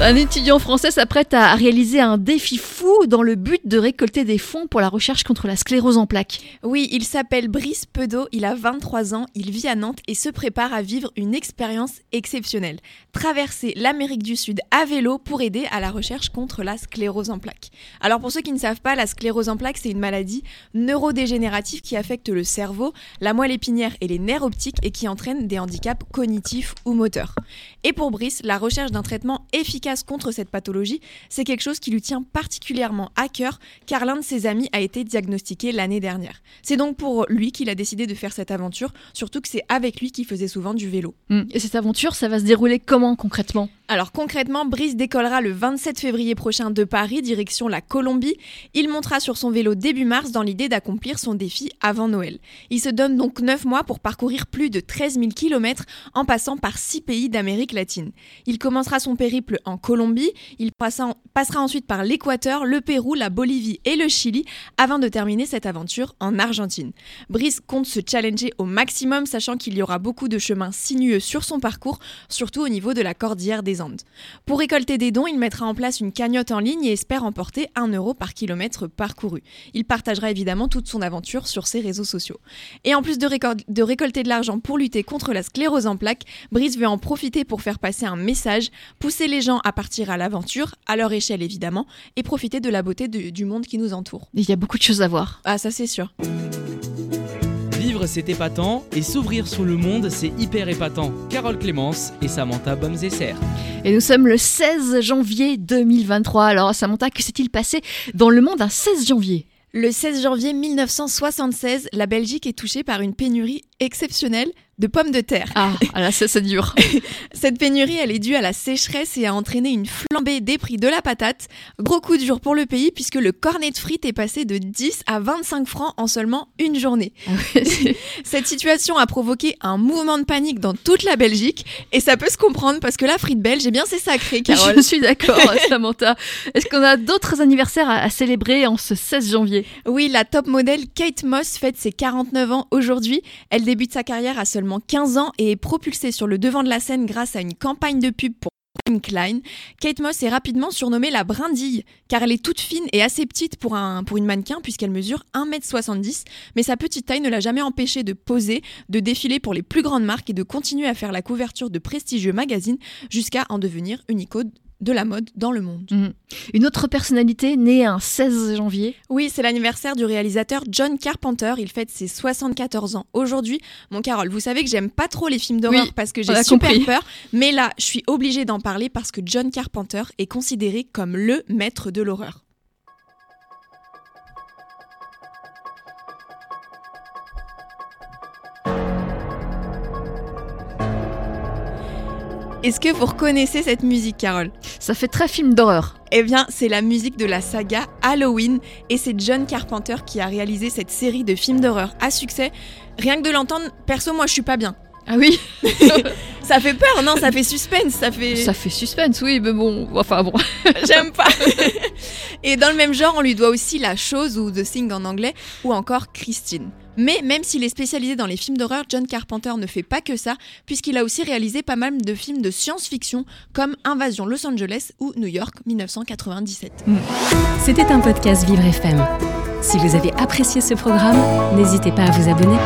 Un étudiant français s'apprête à réaliser un défi fou dans le but de récolter des fonds pour la recherche contre la sclérose en plaques. Oui, il s'appelle Brice Pedot, il a 23 ans, il vit à Nantes et se prépare à vivre une expérience exceptionnelle. Traverser l'Amérique du Sud à vélo pour aider à la recherche contre la sclérose en plaques. Alors pour ceux qui ne savent pas, la sclérose en plaques, c'est une maladie neurodégénérative qui affecte le cerveau, la moelle épinière et les nerfs optiques et qui entraîne des handicaps cognitifs ou moteurs. Et pour Brice, la recherche d'un traitement efficace contre cette pathologie, c'est quelque chose qui lui tient particulièrement à cœur car l'un de ses amis a été diagnostiqué l'année dernière. C'est donc pour lui qu'il a décidé de faire cette aventure, surtout que c'est avec lui qu'il faisait souvent du vélo. Hmm. Et cette aventure, ça va se dérouler comment concrètement? Alors concrètement, Brice décollera le 27 février prochain de Paris, direction la Colombie. Il montera sur son vélo début mars dans l'idée d'accomplir son défi avant Noël. Il se donne donc 9 mois pour parcourir plus de 13 000 km en passant par 6 pays d'Amérique latine. Il commencera son périple en Colombie, il passera ensuite par l'Équateur, le Pérou, la Bolivie et le Chili avant de terminer cette aventure en Argentine. Brice compte se challenger au maximum sachant qu'il y aura beaucoup de chemins sinueux sur son parcours, surtout au niveau de la cordillère des Pour récolter des dons, il mettra en place une cagnotte en ligne et espère emporter 1 euro par kilomètre parcouru. Il partagera évidemment toute son aventure sur ses réseaux sociaux. Et en plus de, de récolter de l'argent pour lutter contre la sclérose en plaques, Brice veut en profiter pour faire passer un message, pousser les gens à partir à l'aventure, à leur échelle évidemment, et profiter de la beauté du monde qui nous entoure. Il y a beaucoup de choses à voir. Ah ça c'est sûr. Vivre c'est épatant et s'ouvrir sur le monde c'est hyper épatant. Carole Clémence et Samantha Bomzesser. Et nous sommes le 16 janvier 2023. Alors Samantha, que s'est-il passé dans le monde un 16 janvier? Le 16 janvier 1976, la Belgique est touchée par une pénurie exceptionnelle de pommes de terre. Ah, ah là, ça, c'est dur. Cette pénurie, elle est due à la sécheresse et a entraîné une flambée des prix de la patate. Gros coup dur pour le pays puisque le cornet de frites est passé de 10 à 25 francs en seulement une journée. Ah Cette situation a provoqué un mouvement de panique dans toute la Belgique et ça peut se comprendre parce que la frite belge, eh bien, c'est sacré, Carole. Je suis d'accord, Samantha. Est-ce qu'on a d'autres anniversaires à, célébrer en ce 16 janvier? Oui, la top modèle Kate Moss fête ses 49 ans aujourd'hui. Elle débute sa carrière à seulement 15 ans et est propulsée sur le devant de la scène grâce à une campagne de pub pour Klein. Kate Moss est rapidement surnommée la brindille, car elle est toute fine et assez petite pour, un, pour une mannequin, puisqu'elle mesure 1m70, mais sa petite taille ne l'a jamais empêchée de poser, de défiler pour les plus grandes marques et de continuer à faire la couverture de prestigieux magazines jusqu'à en devenir une icône de la mode dans le monde. Mhm. Une autre personnalité née un 16 janvier Oui, c'est l'anniversaire du réalisateur John Carpenter. Il fête ses 74 ans aujourd'hui. Mon Carole, vous savez que j'aime pas trop les films d'horreur parce que j'ai super peur. Mais là, je suis obligée d'en parler parce que John Carpenter est considéré comme le maître de l'horreur. Est-ce que vous reconnaissez cette musique, Carole? Ça fait très film d'horreur. Eh bien, c'est la musique de la saga Halloween et c'est John Carpenter qui a réalisé cette série de films d'horreur à succès. Rien que de l'entendre, perso, moi je suis pas bien. Ah oui Ça fait peur, non? Ça fait suspense, ça fait... Ça fait suspense, oui, mais bon, enfin bon. J'aime pas. Et dans le même genre, on lui doit aussi La Chose ou The Thing en anglais ou encore Christine. Mais même s'il est spécialisé dans les films d'horreur, John Carpenter ne fait pas que ça, puisqu'il a aussi réalisé pas mal de films de science-fiction comme Invasion Los Angeles ou New York 1997. Mm. C'était un podcast Vivre FM. Si vous avez apprécié ce programme, n'hésitez pas à vous abonner.